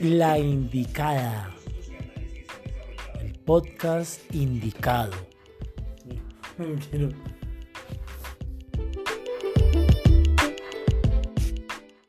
La Indicada. El podcast indicado.